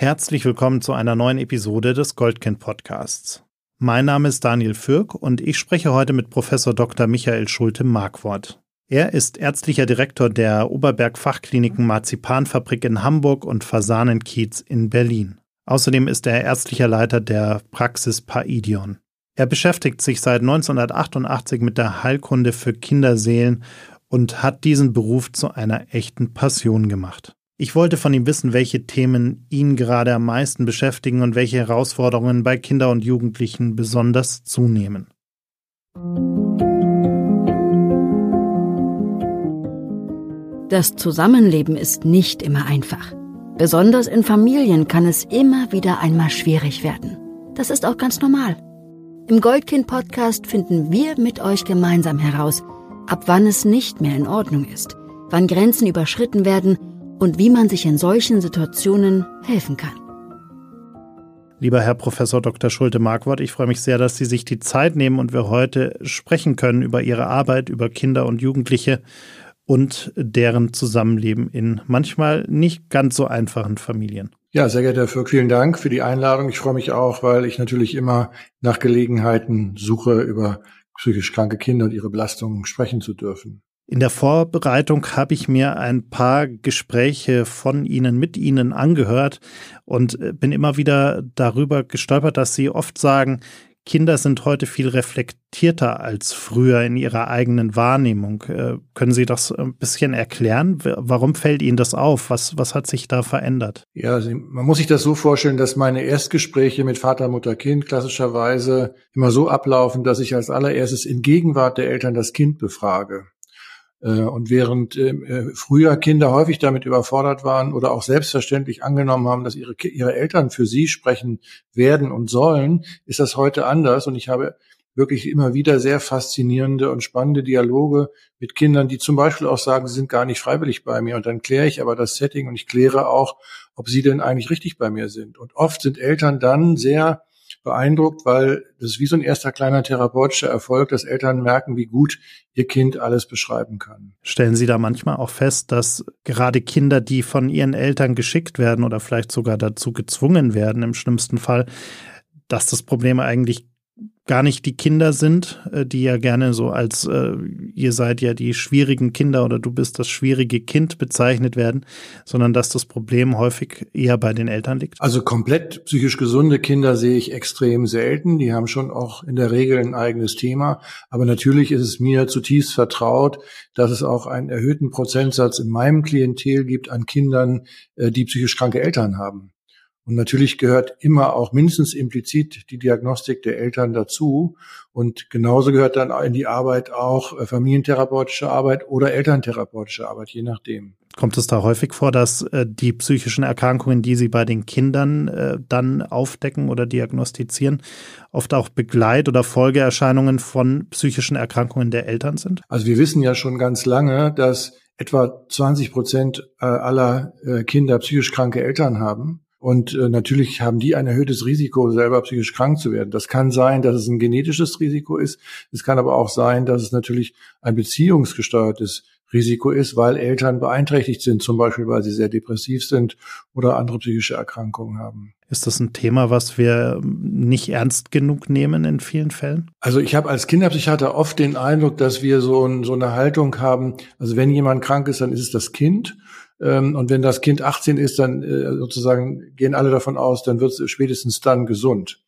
Herzlich willkommen zu einer neuen Episode des Goldkind Podcasts. Mein Name ist Daniel Fürk und ich spreche heute mit Professor Dr. Michael Schulte-Markwort. Er ist ärztlicher Direktor der Oberberg Fachkliniken Marzipanfabrik in Hamburg und Fasanenkiez in Berlin. Außerdem ist er ärztlicher Leiter der Praxis Paidion. Er beschäftigt sich seit 1988 mit der Heilkunde für Kinderseelen und hat diesen Beruf zu einer echten Passion gemacht. Ich wollte von ihm wissen, welche Themen ihn gerade am meisten beschäftigen und welche Herausforderungen bei Kinder und Jugendlichen besonders zunehmen. Das Zusammenleben ist nicht immer einfach. Besonders in Familien kann es immer wieder einmal schwierig werden. Das ist auch ganz normal. Im Goldkind-Podcast finden wir mit euch gemeinsam heraus, ab wann es nicht mehr in Ordnung ist, wann Grenzen überschritten werden und wie man sich in solchen Situationen helfen kann. Lieber Herr Professor Dr. Schulte-Markwort, ich freue mich sehr, dass Sie sich die Zeit nehmen und wir heute sprechen können über Ihre Arbeit, über Kinder und Jugendliche und deren Zusammenleben in manchmal nicht ganz so einfachen Familien. Ja, sehr geehrter Herr Fürk, vielen Dank für die Einladung. Ich freue mich auch, weil ich natürlich immer nach Gelegenheiten suche, über psychisch kranke Kinder und ihre Belastungen sprechen zu dürfen. In der Vorbereitung habe ich mir ein paar Gespräche von Ihnen mit Ihnen angehört und äh, bin immer wieder darüber gestolpert, dass Sie oft sagen, Kinder sind heute viel reflektierter als früher in ihrer eigenen Wahrnehmung. Äh, können Sie das ein bisschen erklären? Warum fällt Ihnen das auf? Was, was hat sich da verändert? Ja, man muss sich das so vorstellen, dass meine Erstgespräche mit Vater, Mutter, Kind klassischerweise immer so ablaufen, dass ich als allererstes in Gegenwart der Eltern das Kind befrage. Äh, und während ähm, äh, früher Kinder häufig damit überfordert waren oder auch selbstverständlich angenommen haben, dass ihre, ihre Eltern für sie sprechen werden und sollen, ist das heute anders. Und ich habe wirklich immer wieder sehr faszinierende und spannende Dialoge mit Kindern, die zum Beispiel auch sagen, sie sind gar nicht freiwillig bei mir. Und dann kläre ich aber das Setting und ich kläre auch, ob sie denn eigentlich richtig bei mir sind. Und oft sind Eltern dann sehr beeindruckt, weil das ist wie so ein erster kleiner therapeutischer Erfolg, dass Eltern merken, wie gut ihr Kind alles beschreiben kann. Stellen Sie da manchmal auch fest, dass gerade Kinder, die von ihren Eltern geschickt werden oder vielleicht sogar dazu gezwungen werden, im schlimmsten Fall, dass das Problem eigentlich gar nicht die Kinder sind, äh, die ja gerne so als äh, ihr seid ja die schwierigen Kinder oder du bist das schwierige Kind bezeichnet werden, sondern dass das Problem häufig eher bei den Eltern liegt? Also komplett psychisch gesunde Kinder sehe ich extrem selten. Die haben schon auch in der Regel ein eigenes Thema. Aber natürlich ist es mir zutiefst vertraut, dass es auch einen erhöhten Prozentsatz in meinem Klientel gibt an Kindern, äh, die psychisch kranke Eltern haben. Und natürlich gehört immer auch mindestens implizit die Diagnostik der Eltern dazu. Und genauso gehört dann in die Arbeit auch äh, familientherapeutische Arbeit oder elterntherapeutische Arbeit, je nachdem. Kommt es da häufig vor, dass äh, die psychischen Erkrankungen, die Sie bei den Kindern äh, dann aufdecken oder diagnostizieren, oft auch Begleit- oder Folgeerscheinungen von psychischen Erkrankungen der Eltern sind? Also wir wissen ja schon ganz lange, dass etwa 20 Prozent aller Kinder psychisch kranke Eltern haben. Und äh, natürlich haben die ein erhöhtes Risiko, selber psychisch krank zu werden. Das kann sein, dass es ein genetisches Risiko ist. Es kann aber auch sein, dass es natürlich ein beziehungsgesteuertes Risiko ist, weil Eltern beeinträchtigt sind, zum Beispiel weil sie sehr depressiv sind oder andere psychische Erkrankungen haben. Ist das ein Thema, was wir nicht ernst genug nehmen in vielen Fällen? Also ich habe als Kinderpsychiater oft den Eindruck, dass wir so, ein, so eine Haltung haben, also wenn jemand krank ist, dann ist es das Kind ähm, und wenn das Kind 18 ist, dann äh, sozusagen gehen alle davon aus, dann wird es spätestens dann gesund.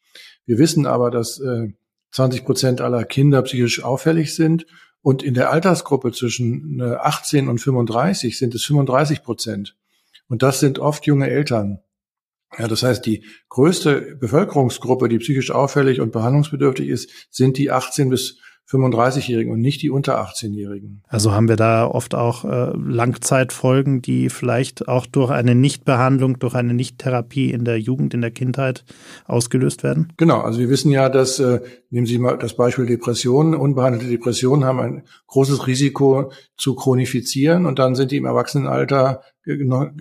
Wir wissen aber, dass 20 äh, Prozent aller Kinder psychisch auffällig sind. Und in der Altersgruppe zwischen 18 äh, und 35 sind es 35 Prozent. Und das sind oft junge Eltern. Ja, das heißt, die größte Bevölkerungsgruppe, die psychisch auffällig und behandlungsbedürftig ist, sind die 18 bis 35-Jährigen und nicht die unter 18-Jährigen. Also haben wir da oft auch äh, Langzeitfolgen, die vielleicht auch durch eine Nichtbehandlung, durch eine Nichttherapie in der Jugend, in der Kindheit ausgelöst werden? Genau, also wir wissen ja, dass, äh, nehmen Sie mal das Beispiel Depressionen, unbehandelte Depressionen haben ein großes Risiko zu chronifizieren und dann sind die im Erwachsenenalter äh,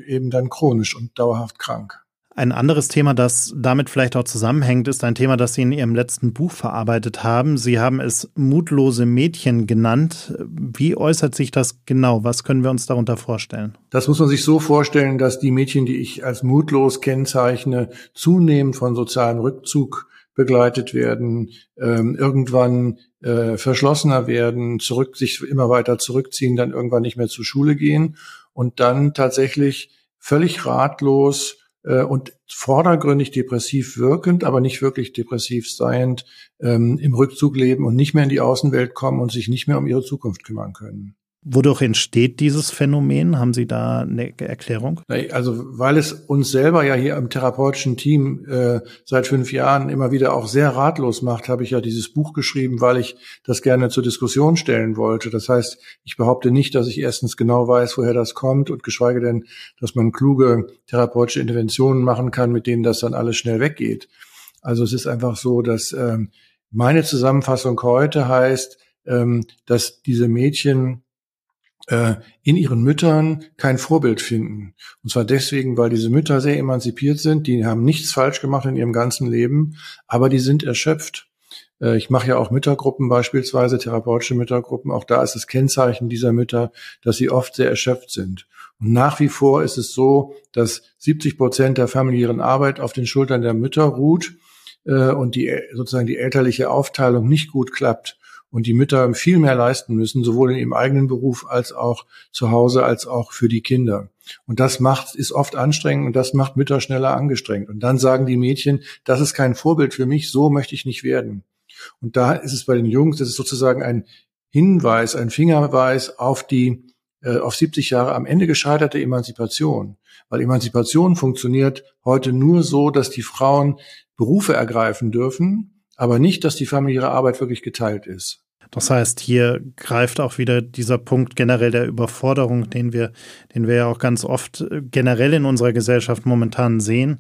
eben dann chronisch und dauerhaft krank. Ein anderes Thema, das damit vielleicht auch zusammenhängt, ist ein Thema, das Sie in Ihrem letzten Buch verarbeitet haben. Sie haben es mutlose Mädchen genannt. Wie äußert sich das genau? Was können wir uns darunter vorstellen? Das muss man sich so vorstellen, dass die Mädchen, die ich als mutlos kennzeichne, zunehmend von sozialem Rückzug begleitet werden, ähm, irgendwann äh, verschlossener werden, zurück, sich immer weiter zurückziehen, dann irgendwann nicht mehr zur Schule gehen und dann tatsächlich völlig ratlos äh, und vordergründig depressiv wirkend, aber nicht wirklich depressiv seiend, ähm, im Rückzug leben und nicht mehr in die Außenwelt kommen und sich nicht mehr um ihre Zukunft kümmern können. Wodurch entsteht dieses Phänomen? Haben Sie da eine Erklärung? Also weil es uns selber ja hier im therapeutischen Team äh, seit fünf Jahren immer wieder auch sehr ratlos macht, habe ich ja dieses Buch geschrieben, weil ich das gerne zur Diskussion stellen wollte. Das heißt, ich behaupte nicht, dass ich erstens genau weiß, woher das kommt und geschweige denn, dass man kluge therapeutische Interventionen machen kann, mit denen das dann alles schnell weggeht. Also es ist einfach so, dass ähm, meine Zusammenfassung heute heißt, ähm, dass diese Mädchen in ihren Müttern kein Vorbild finden. Und zwar deswegen, weil diese Mütter sehr emanzipiert sind, die haben nichts falsch gemacht in ihrem ganzen Leben, aber die sind erschöpft. Äh, ich mache ja auch Müttergruppen beispielsweise, therapeutische Müttergruppen. Auch da ist das Kennzeichen dieser Mütter, dass sie oft sehr erschöpft sind. Und nach wie vor ist es so, dass 70 Prozent der familiären Arbeit auf den Schultern der Mütter ruht äh, und die sozusagen die elterliche Aufteilung nicht gut klappt und die Mütter viel mehr leisten müssen, sowohl in ihrem eigenen Beruf als auch zu Hause, als auch für die Kinder. Und das macht, ist oft anstrengend und das macht Mütter schneller angestrengt. Und dann sagen die Mädchen, das ist kein Vorbild für mich, so möchte ich nicht werden. Und da ist es bei den Jungs, das ist sozusagen ein Hinweis, ein Fingerweis auf die äh, auf 70 Jahre am Ende gescheiterte Emanzipation. Weil Emanzipation funktioniert heute nur so, dass die Frauen Berufe ergreifen dürfen, aber nicht, dass die familiäre Arbeit wirklich geteilt ist. Das heißt, hier greift auch wieder dieser Punkt generell der Überforderung, den wir, den wir ja auch ganz oft äh, generell in unserer Gesellschaft momentan sehen.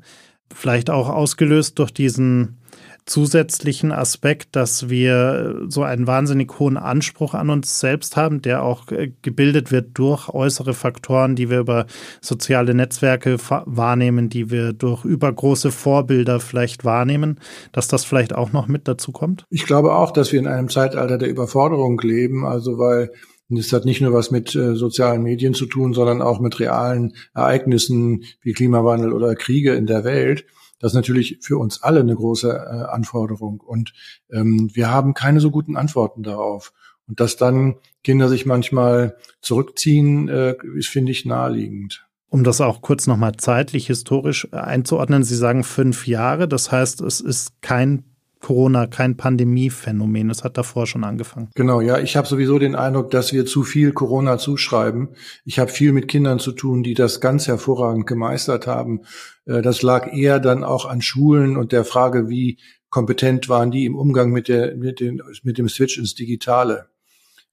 Vielleicht auch ausgelöst durch diesen zusätzlichen Aspekt, dass wir so einen wahnsinnig hohen Anspruch an uns selbst haben, der auch äh, gebildet wird durch äußere Faktoren, die wir über soziale Netzwerke wahrnehmen, die wir durch übergroße Vorbilder vielleicht wahrnehmen, dass das vielleicht auch noch mit dazu kommt? Ich glaube auch, dass wir in einem Zeitalter der Überforderung leben, also weil es hat nicht nur was mit äh, sozialen Medien zu tun, sondern auch mit realen Ereignissen wie Klimawandel oder Kriege in der Welt. Das ist natürlich für uns alle eine große äh, Anforderung. Und ähm, wir haben keine so guten Antworten darauf. Und dass dann Kinder sich manchmal zurückziehen, äh, ist, finde ich, naheliegend. Um das auch kurz nochmal zeitlich, historisch einzuordnen, Sie sagen fünf Jahre, das heißt, es ist kein Corona kein Pandemiephänomen. Es hat davor schon angefangen. Genau, ja. Ich habe sowieso den Eindruck, dass wir zu viel Corona zuschreiben. Ich habe viel mit Kindern zu tun, die das ganz hervorragend gemeistert haben. Äh, das lag eher dann auch an Schulen und der Frage, wie kompetent waren die im Umgang mit, der, mit, den, mit dem Switch ins Digitale.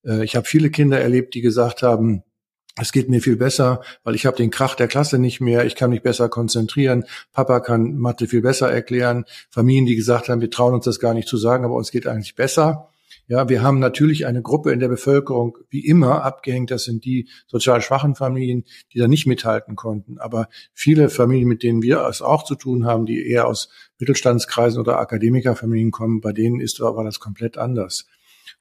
Äh, ich habe viele Kinder erlebt, die gesagt haben, es geht mir viel besser, weil ich habe den Krach der Klasse nicht mehr, ich kann mich besser konzentrieren, Papa kann Mathe viel besser erklären, Familien, die gesagt haben, wir trauen uns das gar nicht zu sagen, aber uns geht eigentlich besser. Ja, wir haben natürlich eine Gruppe in der Bevölkerung, wie immer, abgehängt, das sind die sozial schwachen Familien, die da nicht mithalten konnten. Aber viele Familien, mit denen wir es auch zu tun haben, die eher aus Mittelstandskreisen oder Akademikerfamilien kommen, bei denen ist war das komplett anders.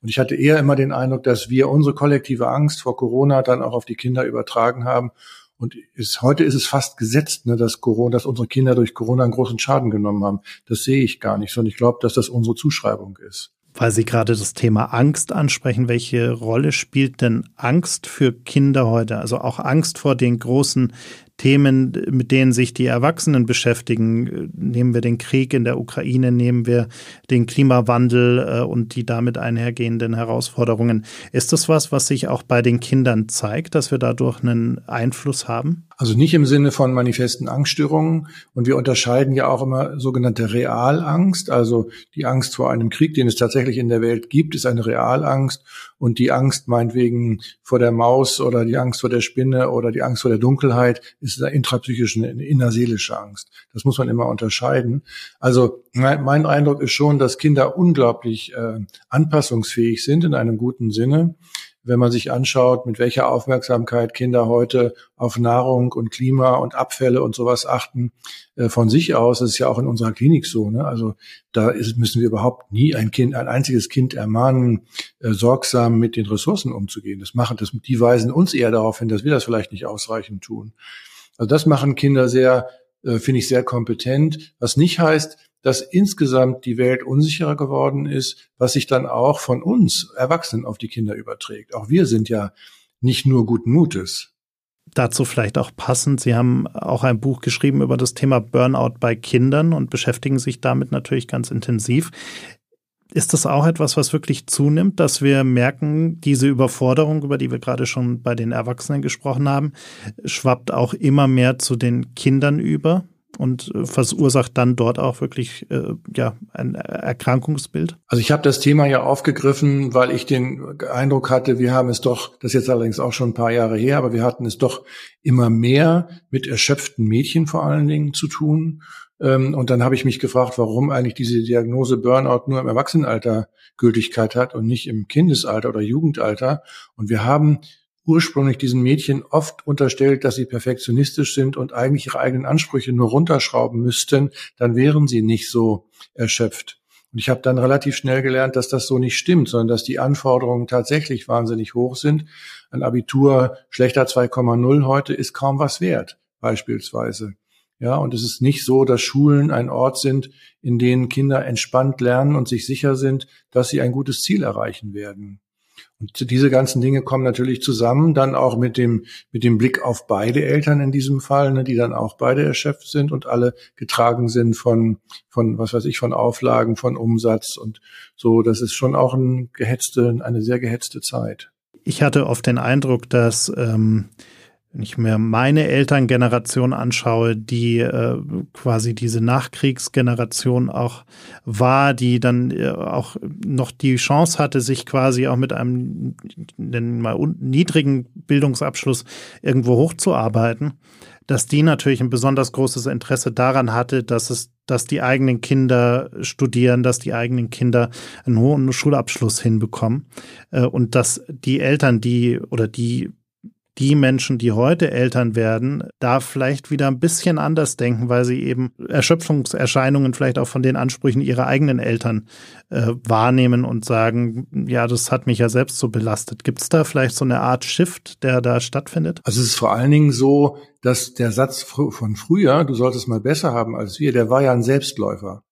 Und ich hatte eher immer den Eindruck, dass wir unsere kollektive Angst vor Corona dann auch auf die Kinder übertragen haben. Und ist, heute ist es fast gesetzt, ne, dass Corona, dass unsere Kinder durch Corona einen großen Schaden genommen haben. Das sehe ich gar nicht, sondern ich glaube, dass das unsere Zuschreibung ist. Weil Sie gerade das Thema Angst ansprechen, welche Rolle spielt denn Angst für Kinder heute? Also auch Angst vor den großen Themen, mit denen sich die Erwachsenen beschäftigen. Nehmen wir den Krieg in der Ukraine, nehmen wir den Klimawandel äh, und die damit einhergehenden Herausforderungen. Ist das was, was sich auch bei den Kindern zeigt, dass wir dadurch einen Einfluss haben? Also nicht im Sinne von manifesten Angststörungen. Und wir unterscheiden ja auch immer sogenannte Realangst. Also die Angst vor einem Krieg, den es tatsächlich in der Welt gibt, ist eine Realangst. Und die Angst meinetwegen vor der Maus oder die Angst vor der Spinne oder die Angst vor der Dunkelheit ist eine intrapsychische, eine innerseelische Angst. Das muss man immer unterscheiden. Also mein Eindruck ist schon, dass Kinder unglaublich äh, anpassungsfähig sind in einem guten Sinne wenn man sich anschaut, mit welcher Aufmerksamkeit Kinder heute auf Nahrung und Klima und Abfälle und sowas achten, äh, von sich aus, das ist ja auch in unserer Klinik so, ne? also da ist, müssen wir überhaupt nie ein Kind, ein einziges Kind ermahnen, äh, sorgsam mit den Ressourcen umzugehen. Das machen, das, die weisen uns eher darauf hin, dass wir das vielleicht nicht ausreichend tun. Also das machen Kinder sehr, äh, finde ich, sehr kompetent, was nicht heißt, dass insgesamt die Welt unsicherer geworden ist, was sich dann auch von uns Erwachsenen auf die Kinder überträgt. Auch wir sind ja nicht nur guten Mutes. Dazu vielleicht auch passend, Sie haben auch ein Buch geschrieben über das Thema Burnout bei Kindern und beschäftigen sich damit natürlich ganz intensiv. Ist das auch etwas, was wirklich zunimmt, dass wir merken, diese Überforderung, über die wir gerade schon bei den Erwachsenen gesprochen haben, schwappt auch immer mehr zu den Kindern über? Und äh, verursacht dann dort auch wirklich äh, ja ein Erkrankungsbild? Also ich habe das Thema ja aufgegriffen, weil ich den Eindruck hatte, wir haben es doch, das ist jetzt allerdings auch schon ein paar Jahre her, aber wir hatten es doch immer mehr mit erschöpften Mädchen vor allen Dingen zu tun. Ähm, und dann habe ich mich gefragt, warum eigentlich diese Diagnose Burnout nur im Erwachsenenalter Gültigkeit hat und nicht im Kindesalter oder Jugendalter. Und wir haben ursprünglich diesen Mädchen oft unterstellt, dass sie perfektionistisch sind und eigentlich ihre eigenen Ansprüche nur runterschrauben müssten, dann wären sie nicht so erschöpft. Und ich habe dann relativ schnell gelernt, dass das so nicht stimmt, sondern dass die Anforderungen tatsächlich wahnsinnig hoch sind. Ein Abitur schlechter 2,0 heute ist kaum was wert, beispielsweise. Ja, und es ist nicht so, dass Schulen ein Ort sind, in denen Kinder entspannt lernen und sich sicher sind, dass sie ein gutes Ziel erreichen werden. Und diese ganzen Dinge kommen natürlich zusammen, dann auch mit dem, mit dem Blick auf beide Eltern in diesem Fall, ne, die dann auch beide erschöpft sind und alle getragen sind von, von, was weiß ich, von Auflagen, von Umsatz und so. Das ist schon auch ein gehetzte, eine sehr gehetzte Zeit. Ich hatte oft den Eindruck, dass ähm, wenn ich mir meine Elterngeneration anschaue, die äh, quasi diese Nachkriegsgeneration auch war, die dann äh, auch noch die Chance hatte, sich quasi auch mit einem nennen mal niedrigen Bildungsabschluss irgendwo hochzuarbeiten, dass die natürlich ein besonders großes Interesse daran hatte, dass es dass die eigenen Kinder studieren, dass die eigenen Kinder einen hohen Schulabschluss hinbekommen. Äh, und dass die Eltern, die oder die die Menschen, die heute Eltern werden, da vielleicht wieder ein bisschen anders denken, weil sie eben Erschöpfungserscheinungen vielleicht auch von den Ansprüchen ihrer eigenen Eltern äh, wahrnehmen und sagen, ja, das hat mich ja selbst so belastet. Gibt es da vielleicht so eine Art Shift, der da stattfindet? Also es ist vor allen Dingen so, dass der Satz von früher, du solltest mal besser haben als wir, der war ja ein Selbstläufer.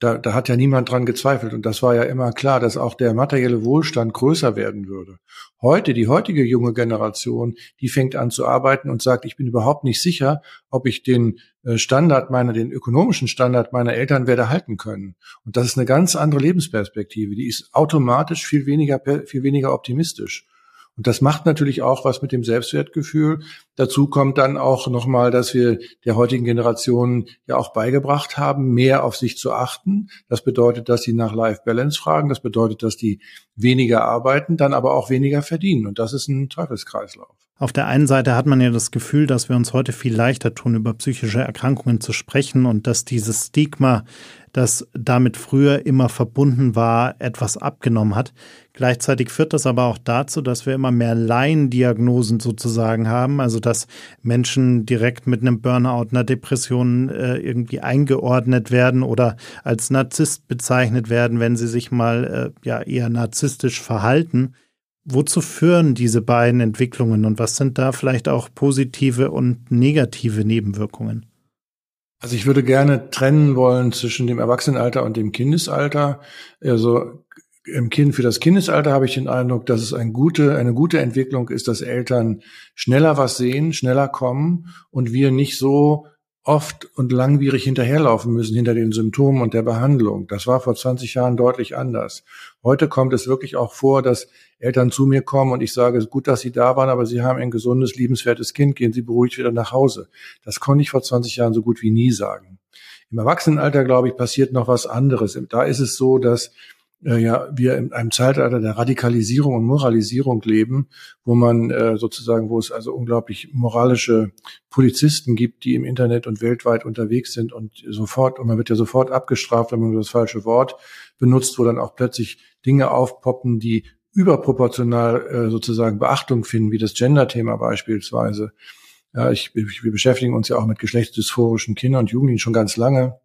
Da, da hat ja niemand dran gezweifelt. Und das war ja immer klar, dass auch der materielle Wohlstand größer werden würde. Heute, die heutige junge Generation, die fängt an zu arbeiten und sagt, ich bin überhaupt nicht sicher, ob ich den äh, Standard meiner, den ökonomischen Standard meiner Eltern werde halten können. Und das ist eine ganz andere Lebensperspektive. Die ist automatisch viel weniger, viel weniger optimistisch. Und das macht natürlich auch was mit dem Selbstwertgefühl. Dazu kommt dann auch nochmal, dass wir der heutigen Generation ja auch beigebracht haben, mehr auf sich zu achten. Das bedeutet, dass sie nach Life Balance fragen. Das bedeutet, dass die weniger arbeiten, dann aber auch weniger verdienen. Und das ist ein Teufelskreislauf. Auf der einen Seite hat man ja das Gefühl, dass wir uns heute viel leichter tun, über psychische Erkrankungen zu sprechen und dass dieses Stigma, das damit früher immer verbunden war, etwas abgenommen hat. Gleichzeitig führt das aber auch dazu, dass wir immer mehr Laiendiagnosen sozusagen haben, also dass Menschen direkt mit einem Burnout, einer Depression äh, irgendwie eingeordnet werden oder als Narzisst bezeichnet werden, wenn sie sich mal äh, ja eher narzisstisch verhalten. Wozu führen diese beiden Entwicklungen und was sind da vielleicht auch positive und negative Nebenwirkungen? Also ich würde gerne trennen wollen zwischen dem Erwachsenenalter und dem Kindesalter. Also im Kind, für das Kindesalter habe ich den Eindruck, dass es eine gute, eine gute Entwicklung ist, dass Eltern schneller was sehen, schneller kommen und wir nicht so oft und langwierig hinterherlaufen müssen hinter den Symptomen und der Behandlung. Das war vor 20 Jahren deutlich anders. Heute kommt es wirklich auch vor, dass Eltern zu mir kommen und ich sage, gut, dass Sie da waren, aber Sie haben ein gesundes, liebenswertes Kind, gehen Sie beruhigt wieder nach Hause. Das konnte ich vor 20 Jahren so gut wie nie sagen. Im Erwachsenenalter, glaube ich, passiert noch was anderes. Da ist es so, dass äh, ja wir in einem Zeitalter der Radikalisierung und Moralisierung leben, wo man äh, sozusagen, wo es also unglaublich moralische Polizisten gibt, die im Internet und weltweit unterwegs sind und sofort, und man wird ja sofort abgestraft, wenn man das falsche Wort benutzt, wo dann auch plötzlich Dinge aufpoppen, die überproportional äh, sozusagen Beachtung finden, wie das Gender-Thema beispielsweise. Ja, ich, wir beschäftigen uns ja auch mit geschlechtsdysphorischen Kindern und Jugendlichen schon ganz lange.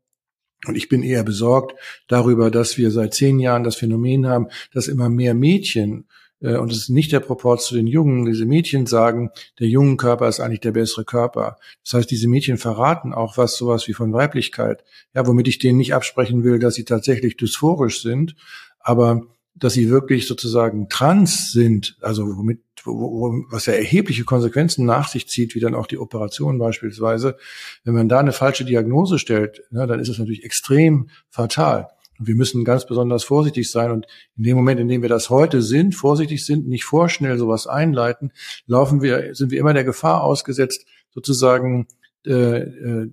Und ich bin eher besorgt darüber, dass wir seit zehn Jahren das Phänomen haben, dass immer mehr Mädchen äh, und es ist nicht der Proport zu den Jungen. Diese Mädchen sagen, der jungen Körper ist eigentlich der bessere Körper. Das heißt, diese Mädchen verraten auch was, sowas wie von Weiblichkeit. Ja, womit ich denen nicht absprechen will, dass sie tatsächlich dysphorisch sind, aber dass sie wirklich sozusagen trans sind, also womit, wo, was ja erhebliche Konsequenzen nach sich zieht, wie dann auch die Operation beispielsweise. Wenn man da eine falsche Diagnose stellt, ja, dann ist es natürlich extrem fatal. Und wir müssen ganz besonders vorsichtig sein. Und in dem Moment, in dem wir das heute sind, vorsichtig sind, nicht vorschnell sowas einleiten, laufen wir, sind wir immer der Gefahr ausgesetzt, sozusagen, äh, äh,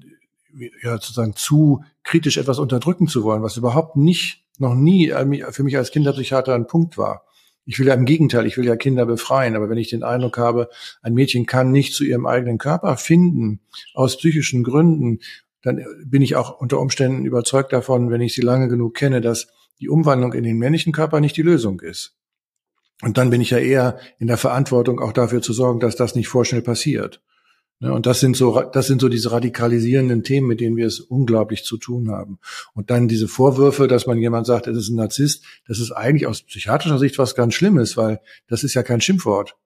ja, sozusagen zu kritisch etwas unterdrücken zu wollen, was überhaupt nicht, noch nie für mich als Kinderpsychiater ein Punkt war. Ich will ja im Gegenteil, ich will ja Kinder befreien. Aber wenn ich den Eindruck habe, ein Mädchen kann nicht zu ihrem eigenen Körper finden, aus psychischen Gründen, dann bin ich auch unter Umständen überzeugt davon, wenn ich sie lange genug kenne, dass die Umwandlung in den männlichen Körper nicht die Lösung ist. Und dann bin ich ja eher in der Verantwortung, auch dafür zu sorgen, dass das nicht vorschnell passiert. Ne, und das sind so, das sind so diese radikalisierenden Themen, mit denen wir es unglaublich zu tun haben. Und dann diese Vorwürfe, dass man jemand sagt, es ist ein Narzisst, das ist eigentlich aus psychiatrischer Sicht was ganz Schlimmes, weil das ist ja kein Schimpfwort,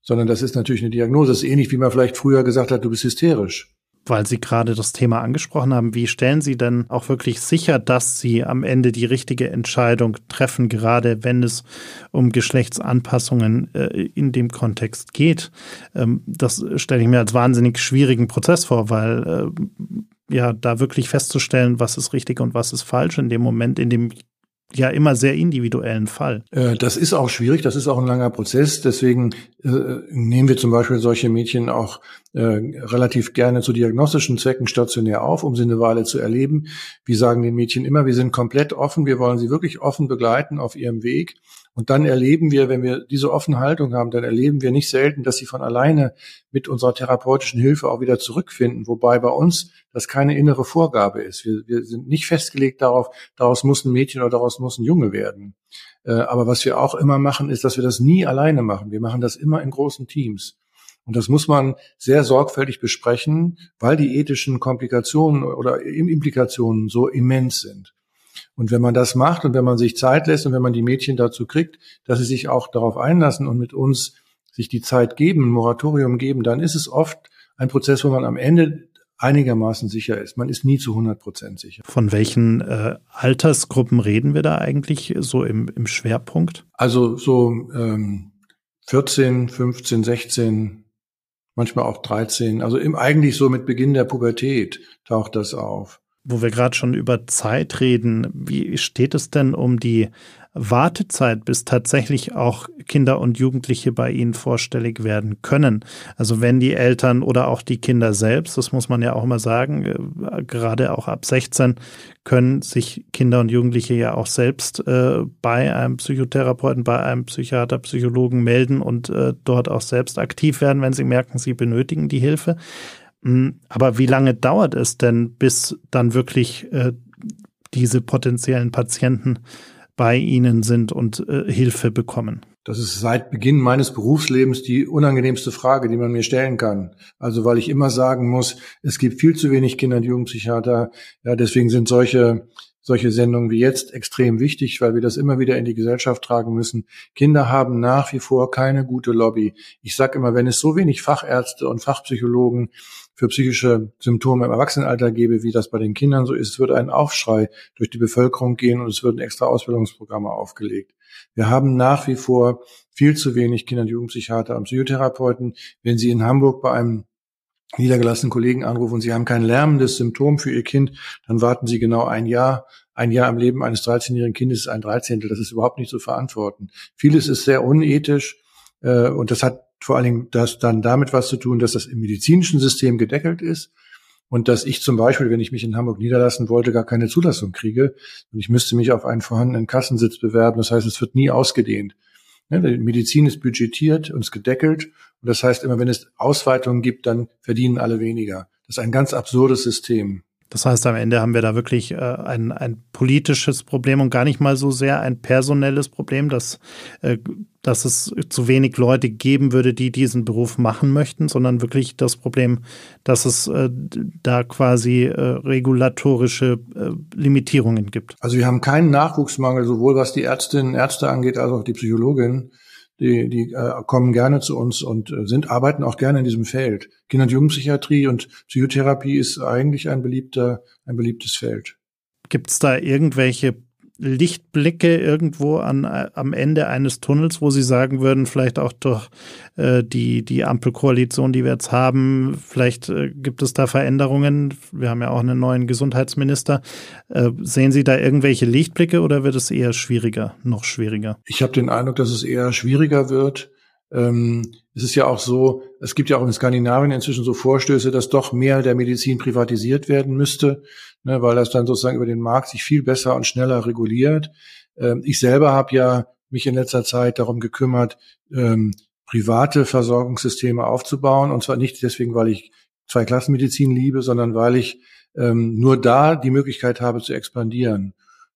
sondern das ist natürlich eine Diagnose. Das ist ähnlich, wie man vielleicht früher gesagt hat, du bist hysterisch weil Sie gerade das Thema angesprochen haben, wie stellen Sie denn auch wirklich sicher, dass Sie am Ende die richtige Entscheidung treffen, gerade wenn es um Geschlechtsanpassungen äh, in dem Kontext geht? Ähm, das stelle ich mir als wahnsinnig schwierigen Prozess vor, weil äh, ja da wirklich festzustellen, was ist richtig und was ist falsch in dem Moment, in dem ja immer sehr individuellen Fall. Äh, das ist auch schwierig, das ist auch ein langer Prozess. Deswegen äh, nehmen wir zum Beispiel solche Mädchen auch äh, relativ gerne zu diagnostischen Zwecken stationär auf, um sie eine Weile zu erleben. Wir sagen den Mädchen immer, wir sind komplett offen, wir wollen sie wirklich offen begleiten auf ihrem Weg. Und dann erleben wir, wenn wir diese offene Haltung haben, dann erleben wir nicht selten, dass sie von alleine mit unserer therapeutischen Hilfe auch wieder zurückfinden. Wobei bei uns das keine innere Vorgabe ist. Wir, wir sind nicht festgelegt darauf, daraus muss ein Mädchen oder daraus muss ein Junge werden. Äh, aber was wir auch immer machen, ist, dass wir das nie alleine machen. Wir machen das immer in großen Teams. Und das muss man sehr sorgfältig besprechen, weil die ethischen Komplikationen oder Implikationen so immens sind. Und wenn man das macht und wenn man sich Zeit lässt und wenn man die Mädchen dazu kriegt, dass sie sich auch darauf einlassen und mit uns sich die Zeit geben, ein Moratorium geben, dann ist es oft ein Prozess, wo man am Ende einigermaßen sicher ist. Man ist nie zu 100 Prozent sicher. Von welchen äh, Altersgruppen reden wir da eigentlich so im, im Schwerpunkt? Also so ähm, 14, 15, 16, manchmal auch 13. Also im, eigentlich so mit Beginn der Pubertät taucht das auf wo wir gerade schon über Zeit reden, wie steht es denn um die Wartezeit, bis tatsächlich auch Kinder und Jugendliche bei Ihnen vorstellig werden können? Also wenn die Eltern oder auch die Kinder selbst, das muss man ja auch immer sagen, äh, gerade auch ab 16 können sich Kinder und Jugendliche ja auch selbst äh, bei einem Psychotherapeuten, bei einem Psychiater, Psychologen melden und äh, dort auch selbst aktiv werden, wenn sie merken, sie benötigen die Hilfe. Hm, aber wie lange dauert es denn, bis dann wirklich äh, diese potenziellen Patienten bei Ihnen sind und äh, Hilfe bekommen? Das ist seit Beginn meines Berufslebens die unangenehmste Frage, die man mir stellen kann. Also weil ich immer sagen muss, es gibt viel zu wenig Kinder- und Jugendpsychiater. Ja, deswegen sind solche solche Sendungen wie jetzt extrem wichtig, weil wir das immer wieder in die Gesellschaft tragen müssen. Kinder haben nach wie vor keine gute Lobby. Ich sage immer, wenn es so wenig Fachärzte und Fachpsychologen für psychische Symptome im Erwachsenenalter gäbe, wie das bei den Kindern so ist, würde ein Aufschrei durch die Bevölkerung gehen und es würden extra Ausbildungsprogramme aufgelegt. Wir haben nach wie vor viel zu wenig Kinder- und Jugendpsychiater und Psychotherapeuten. Wenn Sie in Hamburg bei einem niedergelassenen Kollegen anrufen und Sie haben kein lärmendes Symptom für Ihr Kind, dann warten Sie genau ein Jahr. Ein Jahr im Leben eines 13-jährigen Kindes ist ein Dreizehntel. Das ist überhaupt nicht zu verantworten. Vieles ist sehr unethisch äh, und das hat vor allen Dingen das dann damit was zu tun, dass das im medizinischen System gedeckelt ist und dass ich zum Beispiel, wenn ich mich in Hamburg niederlassen wollte, gar keine Zulassung kriege und ich müsste mich auf einen vorhandenen Kassensitz bewerben. Das heißt, es wird nie ausgedehnt. Ja, die Medizin ist budgetiert und ist gedeckelt. Und das heißt, immer wenn es Ausweitungen gibt, dann verdienen alle weniger. Das ist ein ganz absurdes System. Das heißt, am Ende haben wir da wirklich äh, ein, ein politisches Problem und gar nicht mal so sehr ein personelles Problem, dass, äh, dass es zu wenig Leute geben würde, die diesen Beruf machen möchten, sondern wirklich das Problem, dass es äh, da quasi äh, regulatorische äh, Limitierungen gibt. Also wir haben keinen Nachwuchsmangel, sowohl was die Ärztinnen, Ärzte angeht, als auch die Psychologin die, die äh, kommen gerne zu uns und äh, sind, arbeiten auch gerne in diesem Feld. Kinder- und Jugendpsychiatrie und Psychotherapie ist eigentlich ein beliebter, ein beliebtes Feld. Gibt es da irgendwelche Lichtblicke irgendwo an, am Ende eines Tunnels, wo Sie sagen würden, vielleicht auch durch äh, die, die Ampelkoalition, die wir jetzt haben, vielleicht äh, gibt es da Veränderungen. Wir haben ja auch einen neuen Gesundheitsminister. Äh, sehen Sie da irgendwelche Lichtblicke oder wird es eher schwieriger, noch schwieriger? Ich habe den Eindruck, dass es eher schwieriger wird. Ähm, es ist ja auch so, es gibt ja auch in Skandinavien inzwischen so Vorstöße, dass doch mehr der Medizin privatisiert werden müsste, ne, weil das dann sozusagen über den Markt sich viel besser und schneller reguliert. Ähm, ich selber habe ja mich in letzter Zeit darum gekümmert, ähm, private Versorgungssysteme aufzubauen. Und zwar nicht deswegen, weil ich Zweiklassenmedizin liebe, sondern weil ich ähm, nur da die Möglichkeit habe zu expandieren.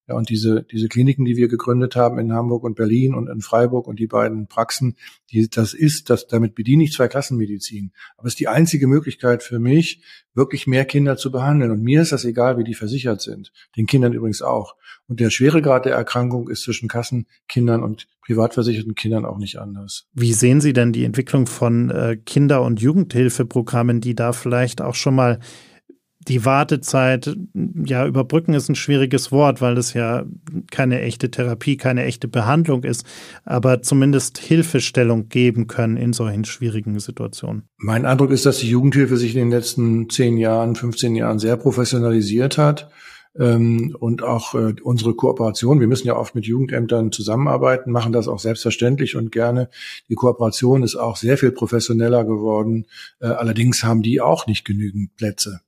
Ja, und diese, diese Kliniken, die wir gegründet haben in Hamburg und Berlin und in Freiburg und die beiden Praxen, die, das ist, das, damit bediene ich Zweiklassenmedizin. Aber es ist die einzige Möglichkeit für mich, wirklich mehr Kinder zu behandeln. Und mir ist das egal, wie die versichert sind. Den Kindern übrigens auch. Und der Schweregrad der Erkrankung ist zwischen Kassenkindern und privatversicherten Kindern auch nicht anders. Wie sehen Sie denn die Entwicklung von äh, Kinder- und Jugendhilfeprogrammen, die da vielleicht auch schon mal die Wartezeit, ja, überbrücken ist ein schwieriges Wort, weil es ja keine echte Therapie, keine echte Behandlung ist, aber zumindest Hilfestellung geben können in solchen schwierigen Situationen. Mein Eindruck ist, dass die Jugendhilfe sich in den letzten zehn Jahren, 15 Jahren sehr professionalisiert hat. Ähm, und auch äh, unsere Kooperation, wir müssen ja oft mit Jugendämtern zusammenarbeiten, machen das auch selbstverständlich und gerne. Die Kooperation ist auch sehr viel professioneller geworden. Äh, allerdings haben die auch nicht genügend Plätze.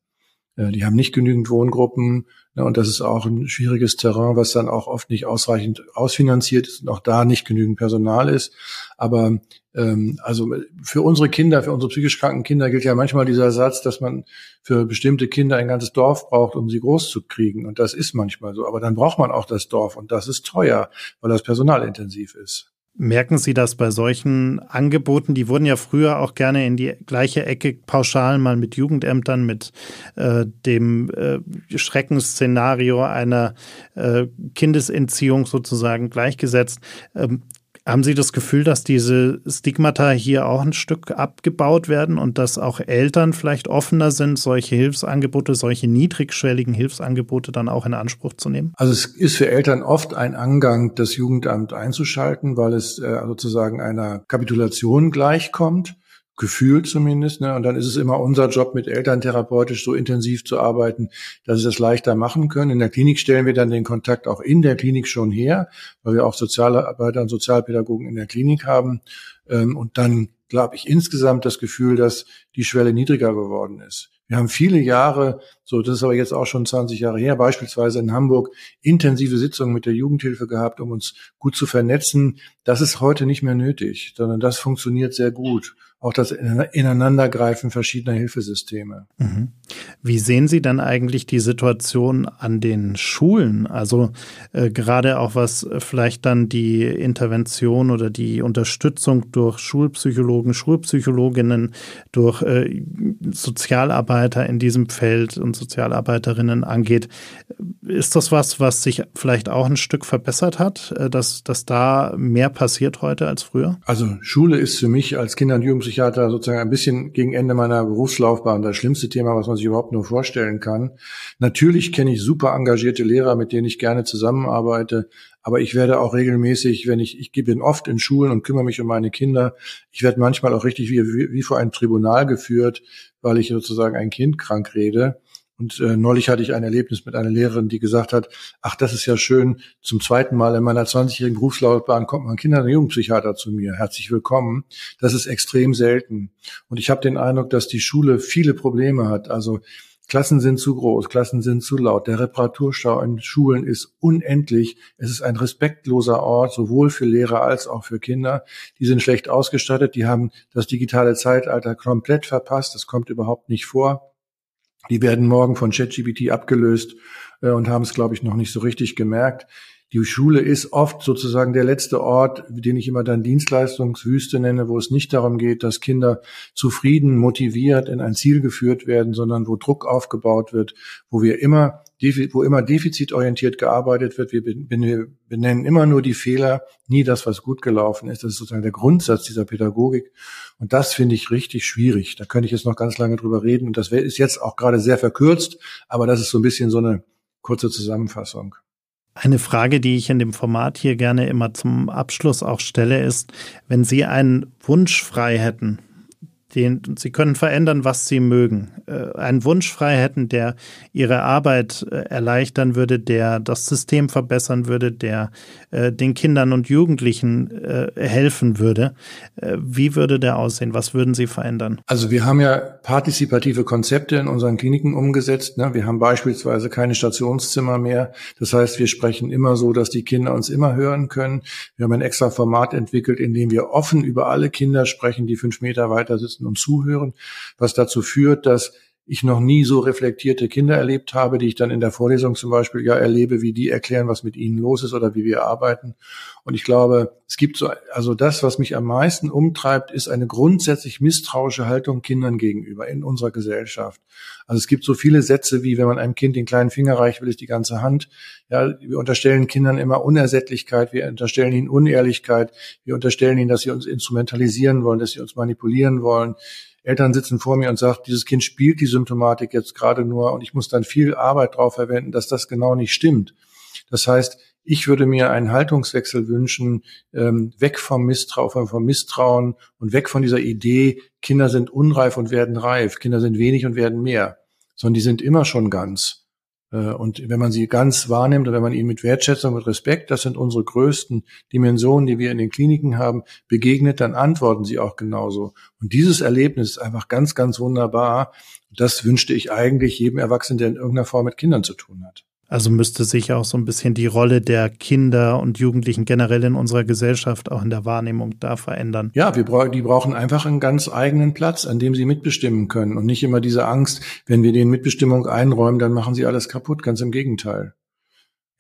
Äh, die haben nicht genügend Wohngruppen ne, und das ist auch ein schwieriges Terrain, was dann auch oft nicht ausreichend ausfinanziert ist und auch da nicht genügend Personal ist. Aber ähm, also für unsere Kinder, für unsere psychisch kranken Kinder gilt ja manchmal dieser Satz, dass man für bestimmte Kinder ein ganzes Dorf braucht, um sie groß zu kriegen. Und das ist manchmal so. Aber dann braucht man auch das Dorf und das ist teuer, weil das personalintensiv ist. Merken Sie das bei solchen Angeboten? Die wurden ja früher auch gerne in die gleiche Ecke pauschal mal mit Jugendämtern, mit äh, dem äh, Schreckensszenario einer äh, Kindesentziehung sozusagen gleichgesetzt. Ähm, haben Sie das Gefühl, dass diese Stigmata hier auch ein Stück abgebaut werden und dass auch Eltern vielleicht offener sind, solche Hilfsangebote, solche niedrigschwelligen Hilfsangebote dann auch in Anspruch zu nehmen? Also es ist für Eltern oft ein Angang, das Jugendamt einzuschalten, weil es äh, sozusagen einer Kapitulation gleichkommt. Gefühl zumindest. Ne? Und dann ist es immer unser Job, mit Eltern therapeutisch so intensiv zu arbeiten, dass sie das leichter machen können. In der Klinik stellen wir dann den Kontakt auch in der Klinik schon her, weil wir auch Sozialarbeiter und Sozialpädagogen in der Klinik haben. Ähm, und dann glaube ich insgesamt das Gefühl, dass die Schwelle niedriger geworden ist. Wir haben viele Jahre, so das ist aber jetzt auch schon 20 Jahre her, beispielsweise in Hamburg intensive Sitzungen mit der Jugendhilfe gehabt, um uns gut zu vernetzen. Das ist heute nicht mehr nötig, sondern das funktioniert sehr gut auch das Ineinandergreifen verschiedener Hilfesysteme. Mhm. Wie sehen Sie dann eigentlich die Situation an den Schulen? Also äh, gerade auch was vielleicht dann die Intervention oder die Unterstützung durch Schulpsychologen, Schulpsychologinnen, durch äh, Sozialarbeiter in diesem Feld und Sozialarbeiterinnen angeht. Ist das was, was sich vielleicht auch ein Stück verbessert hat, äh, dass, dass da mehr passiert heute als früher? Also Schule ist für mich als Kinder- und Jugendpsychologe Psychiater sozusagen ein bisschen gegen Ende meiner Berufslaufbahn das schlimmste Thema, was man sich überhaupt nur vorstellen kann. Natürlich kenne ich super engagierte Lehrer, mit denen ich gerne zusammenarbeite, aber ich werde auch regelmäßig, wenn ich, ich bin oft in Schulen und kümmere mich um meine Kinder, ich werde manchmal auch richtig wie, wie vor ein Tribunal geführt, weil ich sozusagen ein Kind krank rede. Und äh, neulich hatte ich ein Erlebnis mit einer Lehrerin, die gesagt hat, ach, das ist ja schön, zum zweiten Mal in meiner 20-jährigen Berufslaufbahn kommt mein Kinder- und Jugendpsychiater zu mir. Herzlich willkommen. Das ist extrem selten. Und ich habe den Eindruck, dass die Schule viele Probleme hat. Also Klassen sind zu groß, Klassen sind zu laut. Der Reparaturstau in Schulen ist unendlich. Es ist ein respektloser Ort, sowohl für Lehrer als auch für Kinder. Die sind schlecht ausgestattet, die haben das digitale Zeitalter komplett verpasst. Das kommt überhaupt nicht vor. Die werden morgen von ChatGPT abgelöst äh, und haben es, glaube ich, noch nicht so richtig gemerkt. Die Schule ist oft sozusagen der letzte Ort, den ich immer dann Dienstleistungswüste nenne, wo es nicht darum geht, dass Kinder zufrieden, motiviert in ein Ziel geführt werden, sondern wo Druck aufgebaut wird, wo wir immer wo immer defizitorientiert gearbeitet wird. Wir benennen immer nur die Fehler, nie das, was gut gelaufen ist. Das ist sozusagen der Grundsatz dieser Pädagogik. Und das finde ich richtig schwierig. Da könnte ich jetzt noch ganz lange drüber reden. Und das ist jetzt auch gerade sehr verkürzt, aber das ist so ein bisschen so eine kurze Zusammenfassung. Eine Frage, die ich in dem Format hier gerne immer zum Abschluss auch stelle, ist, wenn Sie einen Wunsch frei hätten, den, Sie können verändern, was Sie mögen. Äh, einen Wunsch frei hätten, der Ihre Arbeit äh, erleichtern würde, der das System verbessern würde, der äh, den Kindern und Jugendlichen äh, helfen würde. Äh, wie würde der aussehen? Was würden Sie verändern? Also wir haben ja partizipative Konzepte in unseren Kliniken umgesetzt. Ne? Wir haben beispielsweise keine Stationszimmer mehr. Das heißt, wir sprechen immer so, dass die Kinder uns immer hören können. Wir haben ein extra Format entwickelt, in dem wir offen über alle Kinder sprechen, die fünf Meter weiter sitzen sitzen und zuhören, was dazu führt, dass ich noch nie so reflektierte Kinder erlebt habe, die ich dann in der Vorlesung zum Beispiel ja erlebe, wie die erklären, was mit ihnen los ist oder wie wir arbeiten. Und ich glaube, es gibt so, also das, was mich am meisten umtreibt, ist eine grundsätzlich misstrauische Haltung Kindern gegenüber in unserer Gesellschaft. Also es gibt so viele Sätze wie, wenn man einem Kind den kleinen Finger reicht, will es die ganze Hand. Ja, wir unterstellen Kindern immer Unersättlichkeit, wir unterstellen ihnen Unehrlichkeit, wir unterstellen ihnen, dass sie uns instrumentalisieren wollen, dass sie uns manipulieren wollen. Eltern sitzen vor mir und sagen, dieses Kind spielt die Symptomatik jetzt gerade nur und ich muss dann viel Arbeit drauf verwenden, dass das genau nicht stimmt. Das heißt, ich würde mir einen Haltungswechsel wünschen, ähm, weg vom Misstrauen, vom Misstrauen und weg von dieser Idee, Kinder sind unreif und werden reif, Kinder sind wenig und werden mehr, sondern die sind immer schon ganz. Äh, und wenn man sie ganz wahrnimmt und wenn man ihnen mit Wertschätzung und Respekt, das sind unsere größten Dimensionen, die wir in den Kliniken haben, begegnet, dann antworten sie auch genauso. Und dieses Erlebnis ist einfach ganz, ganz wunderbar. Das wünschte ich eigentlich jedem Erwachsenen, der in irgendeiner Form mit Kindern zu tun hat. Also müsste sich auch so ein bisschen die Rolle der Kinder und Jugendlichen generell in unserer Gesellschaft auch in der Wahrnehmung da verändern. Ja, wir brauchen, die brauchen einfach einen ganz eigenen Platz, an dem sie mitbestimmen können und nicht immer diese Angst, wenn wir denen Mitbestimmung einräumen, dann machen sie alles kaputt. Ganz im Gegenteil.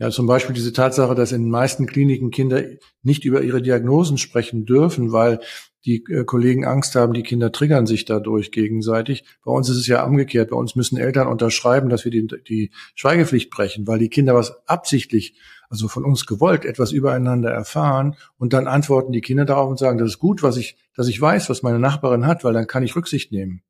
Ja, zum Beispiel diese Tatsache, dass in den meisten Kliniken Kinder nicht über ihre Diagnosen sprechen dürfen, weil die äh, Kollegen Angst haben, die Kinder triggern sich dadurch gegenseitig. Bei uns ist es ja umgekehrt. Bei uns müssen Eltern unterschreiben, dass wir die, die Schweigepflicht brechen, weil die Kinder was absichtlich, also von uns gewollt, etwas übereinander erfahren und dann antworten die Kinder darauf und sagen, das ist gut, was ich, dass ich weiß, was meine Nachbarin hat, weil dann kann ich Rücksicht nehmen.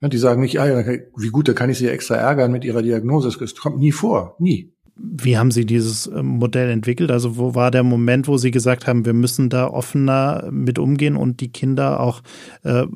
Ja, die sagen nicht, ah, wie gut, da kann ich sie extra ärgern mit ihrer Diagnose. Das kommt nie vor, nie. Wie haben Sie dieses äh, Modell entwickelt? Also wo war der Moment, wo Sie gesagt haben, wir müssen da offener mit umgehen und die Kinder auch äh,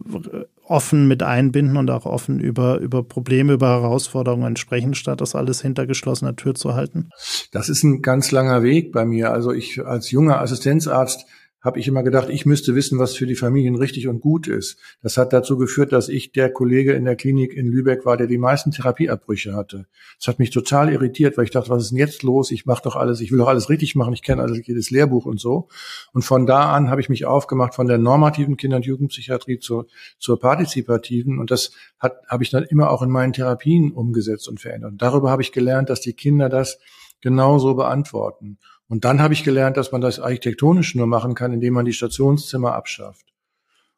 offen mit einbinden und auch offen über, über Probleme, über Herausforderungen sprechen, statt das alles hinter geschlossener Tür zu halten? Das ist ein ganz langer Weg bei mir. Also ich als junger Assistenzarzt habe ich immer gedacht, ich müsste wissen, was für die Familien richtig und gut ist. Das hat dazu geführt, dass ich der Kollege in der Klinik in Lübeck war, der die meisten Therapieabbrüche hatte. Das hat mich total irritiert, weil ich dachte, was ist denn jetzt los? Ich mache doch alles, ich will doch alles richtig machen, ich kenne alles, jedes Lehrbuch und so. Und von da an habe ich mich aufgemacht von der normativen Kinder- und Jugendpsychiatrie zur, zur partizipativen. Und das hat habe ich dann immer auch in meinen Therapien umgesetzt und verändert. Und darüber habe ich gelernt, dass die Kinder das genauso beantworten. Und dann habe ich gelernt, dass man das architektonisch nur machen kann, indem man die Stationszimmer abschafft.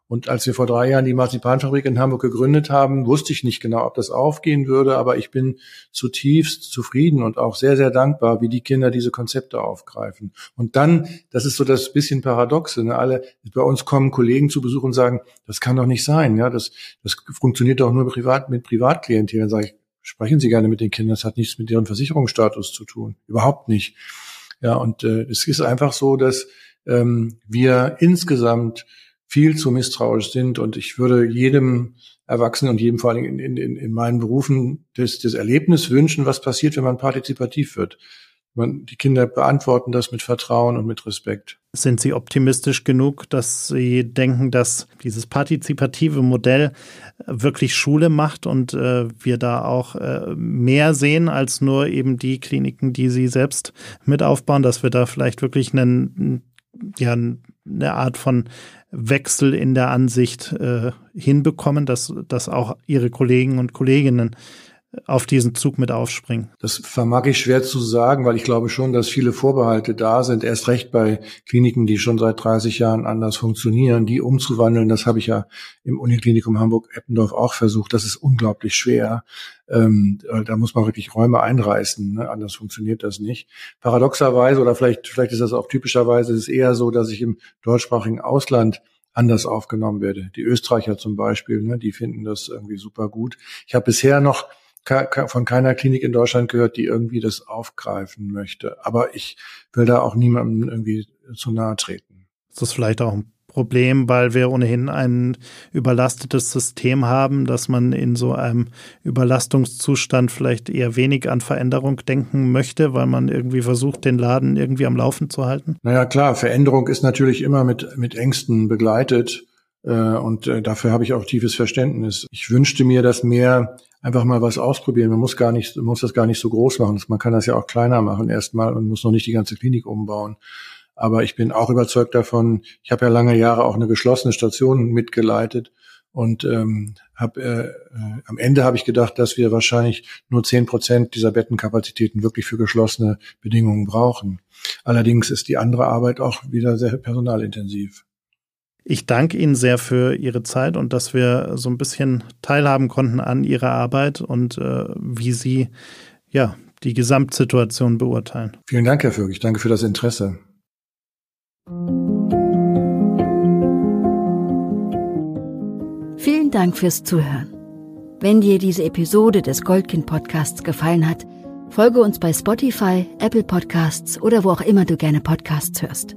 Und als wir vor drei Jahren die Marzipanfabrik in Hamburg gegründet haben, wusste ich nicht genau, ob das aufgehen würde, aber ich bin zutiefst zufrieden und auch sehr, sehr dankbar, wie die Kinder diese Konzepte aufgreifen. Und dann, das ist so das bisschen Paradoxe, ne? alle, bei uns kommen Kollegen zu Besuch und sagen, das kann doch nicht sein, ja, das, das funktioniert doch nur privat, mit Privatklientel. Dann sage ich, sprechen Sie gerne mit den Kindern, das hat nichts mit Ihrem Versicherungsstatus zu tun. Überhaupt nicht. Ja, und äh, es ist einfach so, dass ähm, wir insgesamt viel zu misstrauisch sind und ich würde jedem Erwachsenen und jedem vor allem in, in, in meinen Berufen das, das Erlebnis wünschen, was passiert, wenn man partizipativ wird. Man, die Kinder beantworten das mit Vertrauen und mit Respekt. Sind Sie optimistisch genug, dass Sie denken, dass dieses partizipative Modell wirklich Schule macht und äh, wir da auch äh, mehr sehen als nur eben die Kliniken, die Sie selbst mit aufbauen, dass wir da vielleicht wirklich einen ja eine Art von Wechsel in der Ansicht äh, hinbekommen, dass, dass auch ihre Kollegen und Kolleginnen auf diesen Zug mit aufspringen? Das vermag ich schwer zu sagen, weil ich glaube schon, dass viele Vorbehalte da sind. Erst recht bei Kliniken, die schon seit 30 Jahren anders funktionieren, die umzuwandeln. Das habe ich ja im Uniklinikum Hamburg-Eppendorf auch versucht. Das ist unglaublich schwer. Ähm, da muss man wirklich Räume einreißen. Ne? Anders funktioniert das nicht. Paradoxerweise oder vielleicht, vielleicht ist das auch typischerweise, ist es eher so, dass ich im deutschsprachigen Ausland anders aufgenommen werde. Die Österreicher zum Beispiel, ne, die finden das irgendwie super gut. Ich habe bisher noch von keiner Klinik in Deutschland gehört, die irgendwie das aufgreifen möchte. Aber ich will da auch niemandem irgendwie zu nahe treten. Das ist vielleicht auch ein Problem, weil wir ohnehin ein überlastetes System haben, dass man in so einem Überlastungszustand vielleicht eher wenig an Veränderung denken möchte, weil man irgendwie versucht, den Laden irgendwie am Laufen zu halten? Naja, klar, Veränderung ist natürlich immer mit, mit Ängsten begleitet. Äh, und äh, dafür habe ich auch tiefes Verständnis. Ich wünschte mir, dass mehr einfach mal was ausprobieren. Man muss gar nicht, muss das gar nicht so groß machen. Man kann das ja auch kleiner machen erstmal und muss noch nicht die ganze Klinik umbauen. Aber ich bin auch überzeugt davon. Ich habe ja lange Jahre auch eine geschlossene Station mitgeleitet und ähm, hab, äh, äh, am Ende habe ich gedacht, dass wir wahrscheinlich nur zehn Prozent dieser Bettenkapazitäten wirklich für geschlossene Bedingungen brauchen. Allerdings ist die andere Arbeit auch wieder sehr personalintensiv. Ich danke Ihnen sehr für Ihre Zeit und dass wir so ein bisschen teilhaben konnten an Ihrer Arbeit und äh, wie Sie ja die Gesamtsituation beurteilen. Vielen Dank, Herr Vögel. Ich danke für das Interesse. Vielen Dank fürs Zuhören. Wenn dir diese Episode des Goldkind Podcasts gefallen hat, folge uns bei Spotify, Apple Podcasts oder wo auch immer du gerne Podcasts hörst.